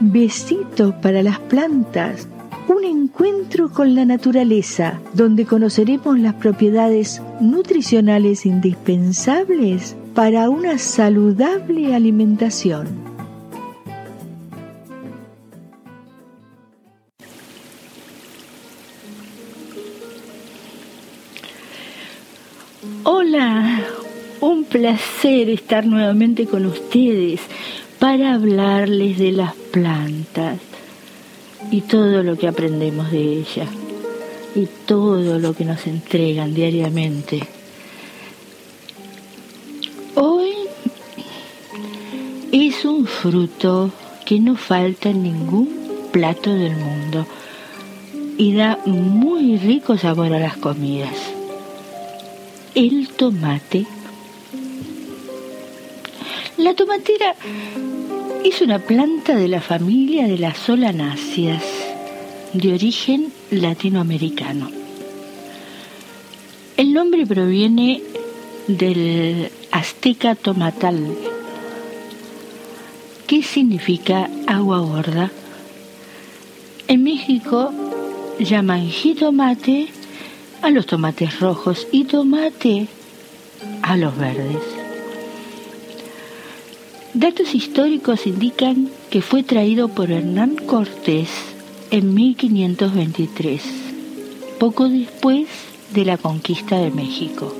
Besitos para las plantas. Un encuentro con la naturaleza, donde conoceremos las propiedades nutricionales indispensables para una saludable alimentación. Hola, un placer estar nuevamente con ustedes para hablarles de las plantas y todo lo que aprendemos de ellas y todo lo que nos entregan diariamente. Hoy es un fruto que no falta en ningún plato del mundo y da muy rico sabor a las comidas. El tomate. La tomatera es una planta de la familia de las solanáceas, de origen latinoamericano. El nombre proviene del azteca tomatal, que significa agua gorda. En México llaman jitomate a los tomates rojos y tomate a los verdes. Datos históricos indican que fue traído por Hernán Cortés en 1523, poco después de la conquista de México.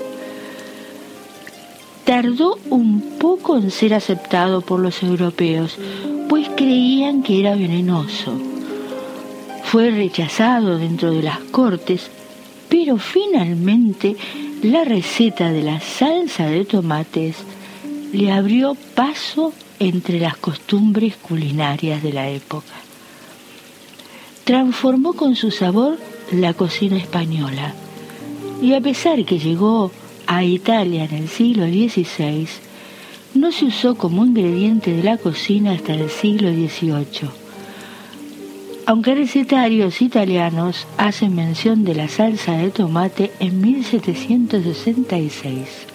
Tardó un poco en ser aceptado por los europeos, pues creían que era venenoso. Fue rechazado dentro de las cortes, pero finalmente la receta de la salsa de tomates le abrió paso entre las costumbres culinarias de la época. Transformó con su sabor la cocina española y a pesar que llegó a Italia en el siglo XVI, no se usó como ingrediente de la cocina hasta el siglo XVIII. Aunque recetarios italianos hacen mención de la salsa de tomate en 1766.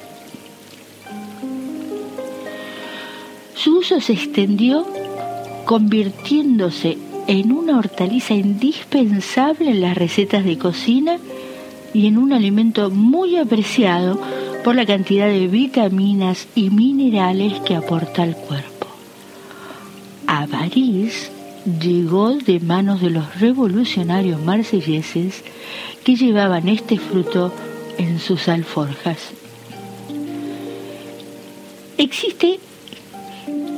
Su uso se extendió convirtiéndose en una hortaliza indispensable en las recetas de cocina y en un alimento muy apreciado por la cantidad de vitaminas y minerales que aporta al cuerpo. A París llegó de manos de los revolucionarios marselleses que llevaban este fruto en sus alforjas. Existe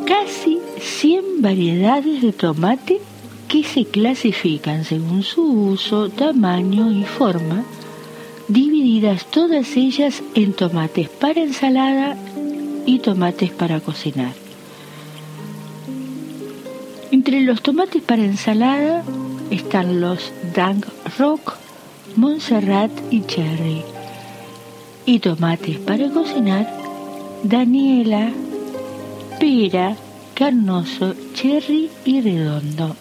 casi 100 variedades de tomate que se clasifican según su uso, tamaño y forma, divididas todas ellas en tomates para ensalada y tomates para cocinar. Entre los tomates para ensalada están los Dank Rock, Montserrat y Cherry. Y tomates para cocinar, Daniela, pera, carnoso, cherry y redondo.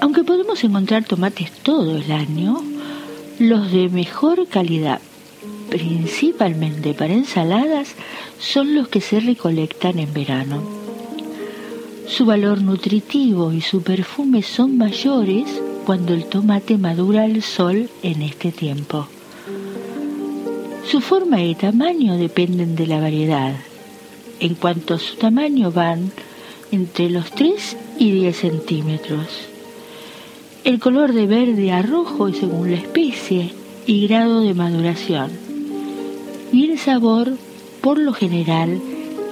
Aunque podemos encontrar tomates todo el año, los de mejor calidad, principalmente para ensaladas, son los que se recolectan en verano. Su valor nutritivo y su perfume son mayores cuando el tomate madura al sol en este tiempo. Su forma y tamaño dependen de la variedad, en cuanto a su tamaño van entre los 3 y 10 centímetros. El color de verde a rojo es según la especie y grado de maduración. Y el sabor, por lo general,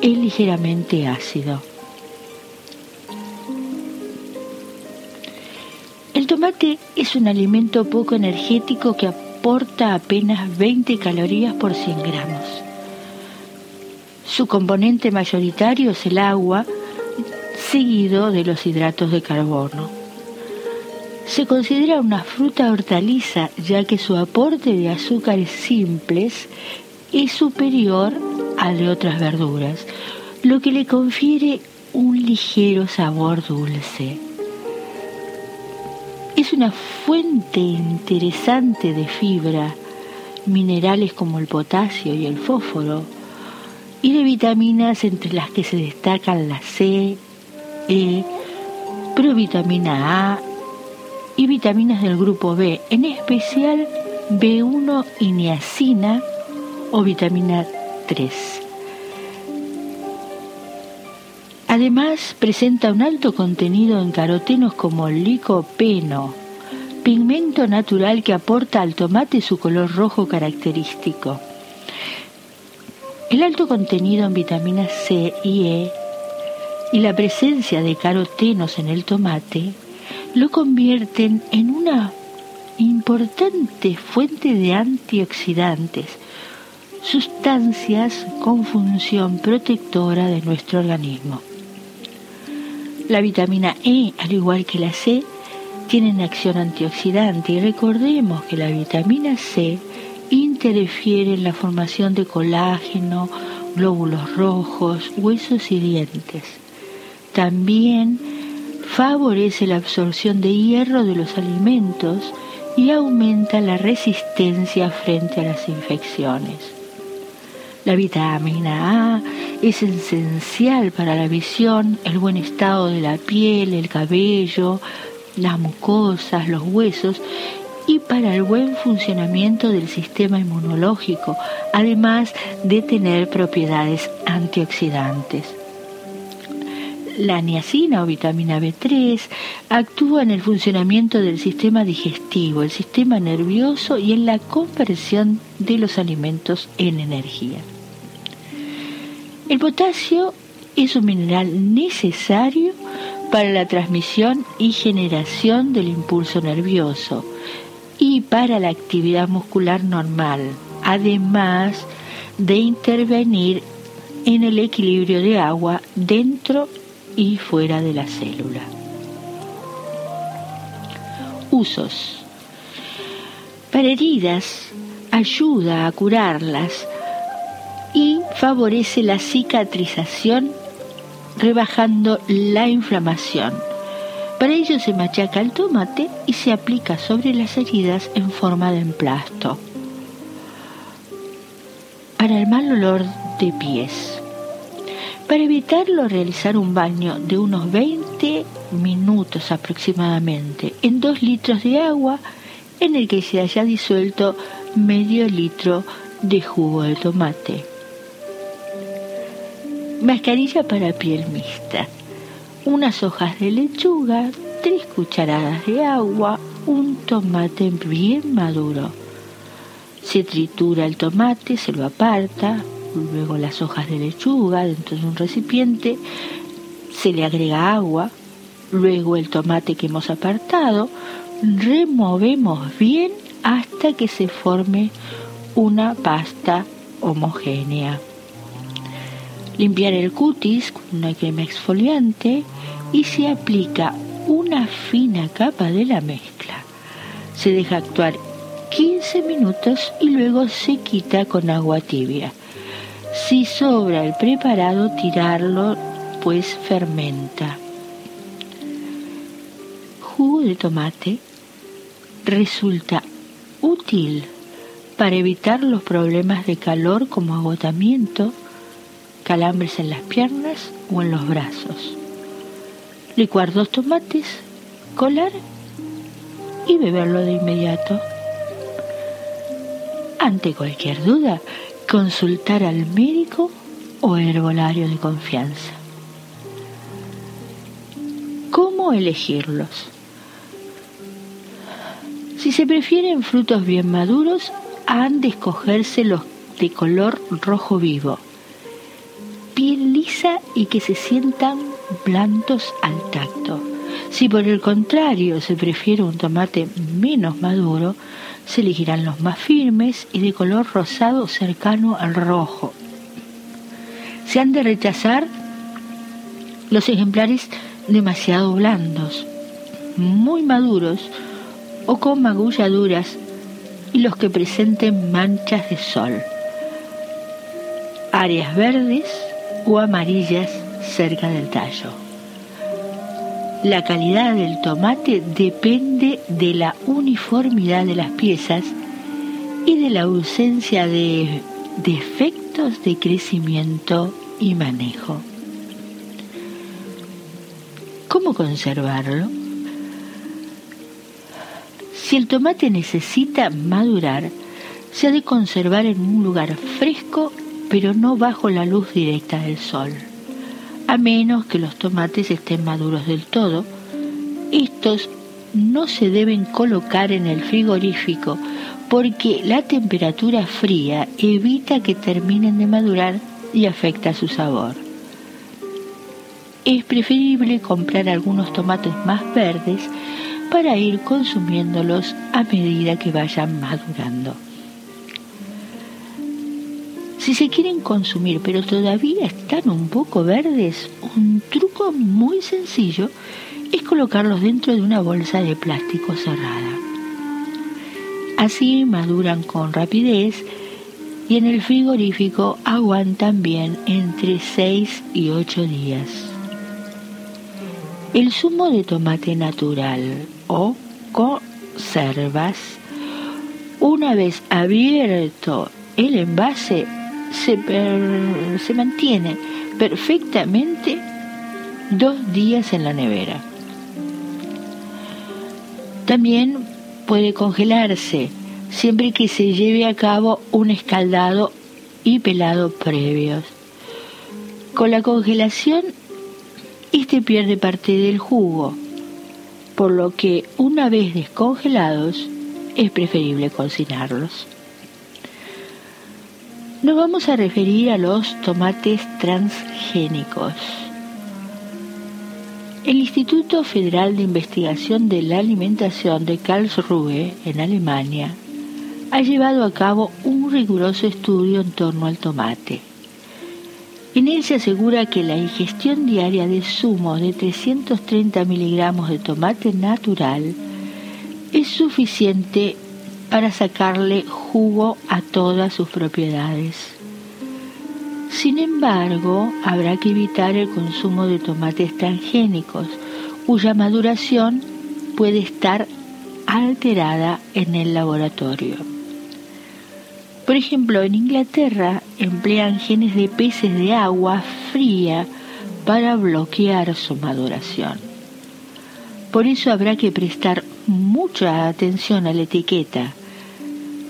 es ligeramente ácido. El tomate es un alimento poco energético que aporta apenas 20 calorías por 100 gramos. Su componente mayoritario es el agua, seguido de los hidratos de carbono. Se considera una fruta hortaliza ya que su aporte de azúcares simples es superior al de otras verduras, lo que le confiere un ligero sabor dulce. Es una fuente interesante de fibra, minerales como el potasio y el fósforo, y de vitaminas entre las que se destacan la C, E, provitamina A y vitaminas del grupo B, en especial B1 y niacina o vitamina 3. Además, presenta un alto contenido en carotenos como licopeno, pigmento natural que aporta al tomate su color rojo característico. El alto contenido en vitaminas C y E y la presencia de carotenos en el tomate lo convierten en una importante fuente de antioxidantes, sustancias con función protectora de nuestro organismo. La vitamina E, al igual que la C, tienen acción antioxidante y recordemos que la vitamina C interfiere en la formación de colágeno, glóbulos rojos, huesos y dientes. También favorece la absorción de hierro de los alimentos y aumenta la resistencia frente a las infecciones. La vitamina A es esencial para la visión, el buen estado de la piel, el cabello, las mucosas, los huesos y para el buen funcionamiento del sistema inmunológico, además de tener propiedades antioxidantes. La niacina o vitamina B3 actúa en el funcionamiento del sistema digestivo, el sistema nervioso y en la conversión de los alimentos en energía. El potasio es un mineral necesario para la transmisión y generación del impulso nervioso y para la actividad muscular normal, además de intervenir en el equilibrio de agua dentro y fuera de la célula. Usos. Para heridas, ayuda a curarlas y favorece la cicatrización rebajando la inflamación. Para ello se machaca el tomate y se aplica sobre las heridas en forma de emplasto. Para el mal olor de pies. Para evitarlo, realizar un baño de unos 20 minutos aproximadamente en 2 litros de agua en el que se haya disuelto medio litro de jugo de tomate. Mascarilla para piel mixta. Unas hojas de lechuga, tres cucharadas de agua, un tomate bien maduro. Se tritura el tomate, se lo aparta, luego las hojas de lechuga dentro de un recipiente, se le agrega agua, luego el tomate que hemos apartado, removemos bien hasta que se forme una pasta homogénea limpiar el cutis con una crema exfoliante y se aplica una fina capa de la mezcla. Se deja actuar 15 minutos y luego se quita con agua tibia. Si sobra el preparado, tirarlo, pues fermenta. Jugo de tomate resulta útil para evitar los problemas de calor como agotamiento, calambres en las piernas o en los brazos. Licuar dos tomates, colar y beberlo de inmediato. Ante cualquier duda, consultar al médico o herbolario de confianza. ¿Cómo elegirlos? Si se prefieren frutos bien maduros, han de escogerse los de color rojo vivo piel lisa y que se sientan blandos al tacto. Si por el contrario se prefiere un tomate menos maduro, se elegirán los más firmes y de color rosado cercano al rojo. Se han de rechazar los ejemplares demasiado blandos, muy maduros o con magulladuras y los que presenten manchas de sol. Áreas verdes o amarillas cerca del tallo. La calidad del tomate depende de la uniformidad de las piezas y de la ausencia de defectos de crecimiento y manejo. ¿Cómo conservarlo? Si el tomate necesita madurar, se ha de conservar en un lugar fresco, pero no bajo la luz directa del sol. A menos que los tomates estén maduros del todo, estos no se deben colocar en el frigorífico porque la temperatura fría evita que terminen de madurar y afecta su sabor. Es preferible comprar algunos tomates más verdes para ir consumiéndolos a medida que vayan madurando. Si se quieren consumir pero todavía están un poco verdes, un truco muy sencillo es colocarlos dentro de una bolsa de plástico cerrada. Así maduran con rapidez y en el frigorífico aguantan bien entre 6 y 8 días. El zumo de tomate natural o conservas, una vez abierto el envase, se, se mantiene perfectamente dos días en la nevera. También puede congelarse siempre que se lleve a cabo un escaldado y pelado previos. Con la congelación, este pierde parte del jugo por lo que una vez descongelados es preferible cocinarlos. Nos vamos a referir a los tomates transgénicos. El Instituto Federal de Investigación de la Alimentación de Karlsruhe, en Alemania, ha llevado a cabo un riguroso estudio en torno al tomate en él se asegura que la ingestión diaria de zumo de 330 miligramos de tomate natural es suficiente para sacarle jugo a todas sus propiedades. Sin embargo, habrá que evitar el consumo de tomates transgénicos, cuya maduración puede estar alterada en el laboratorio. Por ejemplo, en Inglaterra emplean genes de peces de agua fría para bloquear su maduración. Por eso habrá que prestar mucha atención a la etiqueta,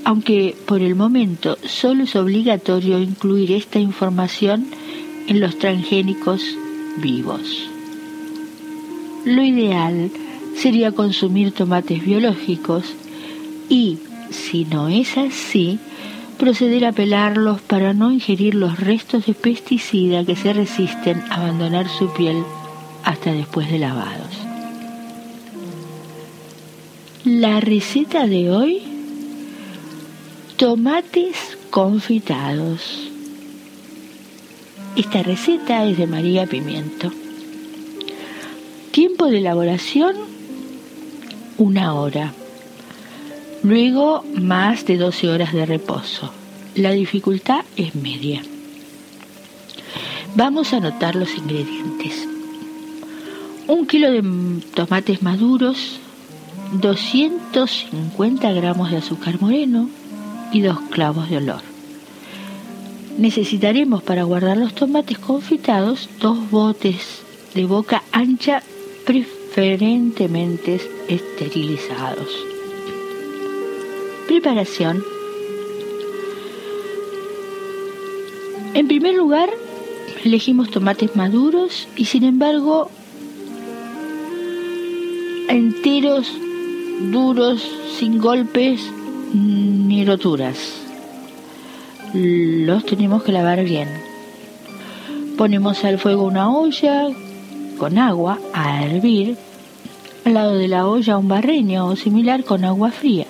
aunque por el momento solo es obligatorio incluir esta información en los transgénicos vivos. Lo ideal sería consumir tomates biológicos y, si no es así, proceder a pelarlos para no ingerir los restos de pesticida que se resisten a abandonar su piel hasta después de lavados. La receta de hoy, tomates confitados. Esta receta es de María Pimiento. Tiempo de elaboración, una hora. Luego más de 12 horas de reposo. La dificultad es media. Vamos a anotar los ingredientes. Un kilo de tomates maduros, 250 gramos de azúcar moreno y dos clavos de olor. Necesitaremos para guardar los tomates confitados dos botes de boca ancha preferentemente esterilizados. Preparación. En primer lugar, elegimos tomates maduros y sin embargo enteros, duros, sin golpes ni roturas. Los tenemos que lavar bien. Ponemos al fuego una olla con agua a hervir. Al lado de la olla un barreño o similar con agua fría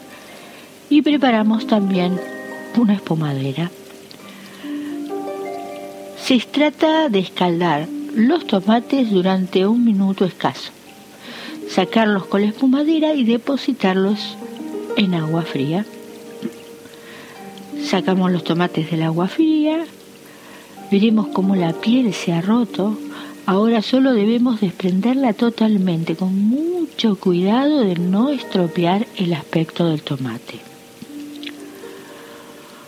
y preparamos también una espumadera. Se trata de escaldar los tomates durante un minuto escaso, sacarlos con la espumadera y depositarlos en agua fría. Sacamos los tomates del agua fría, veremos cómo la piel se ha roto. Ahora solo debemos desprenderla totalmente con mucho cuidado de no estropear el aspecto del tomate.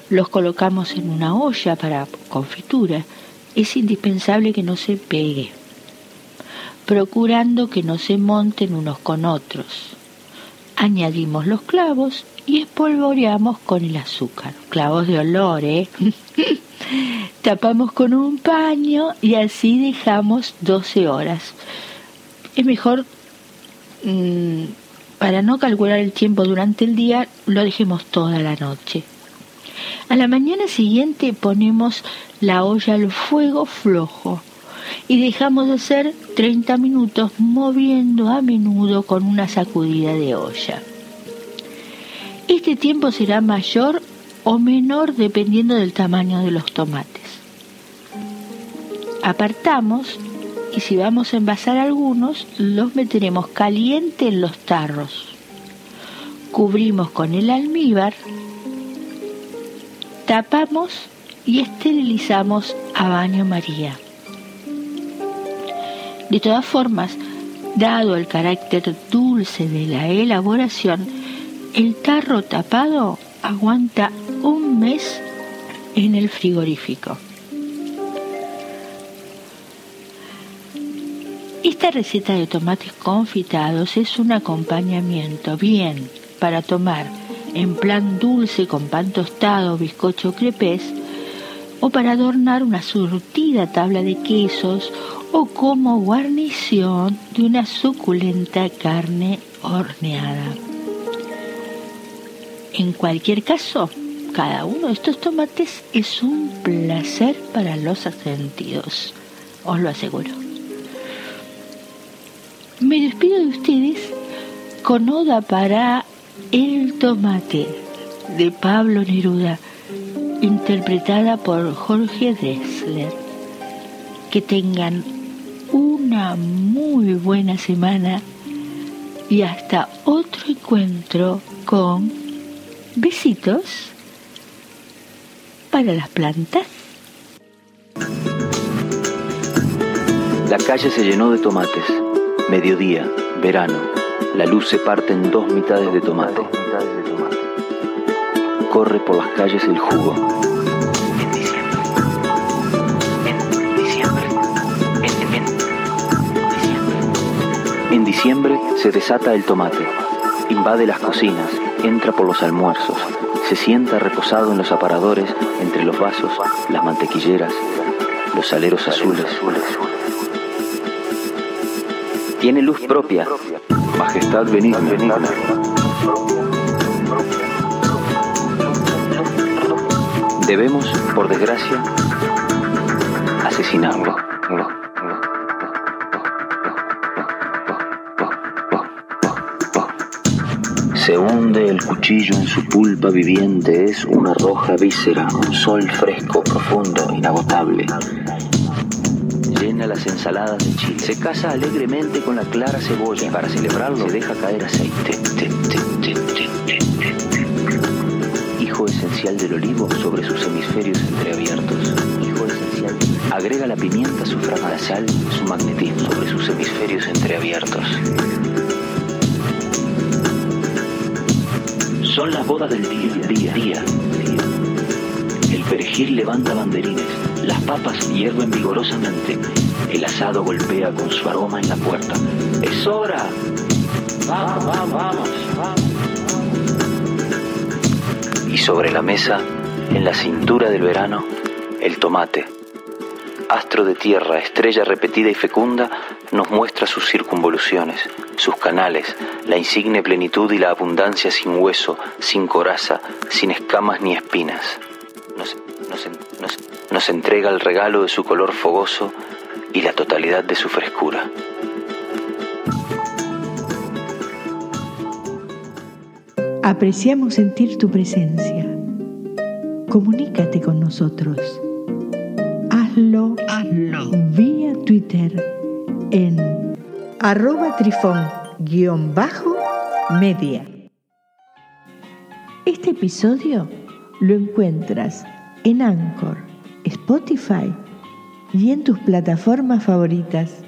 Los colocamos en una olla para confitura. Es indispensable que no se pegue. procurando que no se monten unos con otros. Añadimos los clavos y espolvoreamos con el azúcar. Clavos de olor, ¿eh? Tapamos con un paño y así dejamos 12 horas. Es mejor, mm, para no calcular el tiempo durante el día, lo dejemos toda la noche. A la mañana siguiente ponemos la olla al fuego flojo y dejamos de hacer 30 minutos moviendo a menudo con una sacudida de olla. Este tiempo será mayor o menor dependiendo del tamaño de los tomates. Apartamos y si vamos a envasar algunos, los meteremos caliente en los tarros. Cubrimos con el almíbar, tapamos y esterilizamos a baño María. De todas formas, dado el carácter dulce de la elaboración, el tarro tapado aguanta un mes en el frigorífico. Esta receta de tomates confitados es un acompañamiento bien para tomar en plan dulce con pan tostado, bizcocho crepes o para adornar una surtida tabla de quesos o como guarnición de una suculenta carne horneada. En cualquier caso, cada uno de estos tomates es un placer para los sentidos, os lo aseguro. Me despido de ustedes con oda para El tomate de Pablo Neruda, interpretada por Jorge Dressler. Que tengan una muy buena semana y hasta otro encuentro con besitos para las plantas. La calle se llenó de tomates. Mediodía, verano. La luz se parte en dos mitades de tomate. Corre por las calles el jugo En diciembre se desata el tomate, invade las cocinas, entra por los almuerzos, se sienta reposado en los aparadores, entre los vasos, las mantequilleras, los aleros azules. Tiene luz propia, majestad benigna. Debemos, por desgracia, asesinarlo. Se hunde el cuchillo en su pulpa viviente, es una roja víscera, un sol fresco, profundo, inagotable. Llena las ensaladas de chile. Se casa alegremente con la clara cebolla y para celebrarlo deja caer aceite. Hijo esencial del olivo sobre sus hemisferios entreabiertos. Hijo esencial. Agrega la pimienta, su fragata sal, su magnetismo sobre sus hemisferios entreabiertos. Son las bodas del día, día, día. El perejil levanta banderines, las papas hierven vigorosamente, el asado golpea con su aroma en la puerta. ¡Es hora! ¡Vamos, vamos, vamos! Y sobre la mesa, en la cintura del verano, el tomate. Astro de tierra, estrella repetida y fecunda, nos muestra sus circunvoluciones, sus canales, la insigne plenitud y la abundancia sin hueso, sin coraza, sin escamas ni espinas. Nos, nos entrega el regalo de su color fogoso y la totalidad de su frescura. Apreciamos sentir tu presencia. Comunícate con nosotros. Hazlo, hazlo vía Twitter en arroba trifón-media. Este episodio lo encuentras en Anchor, Spotify y en tus plataformas favoritas.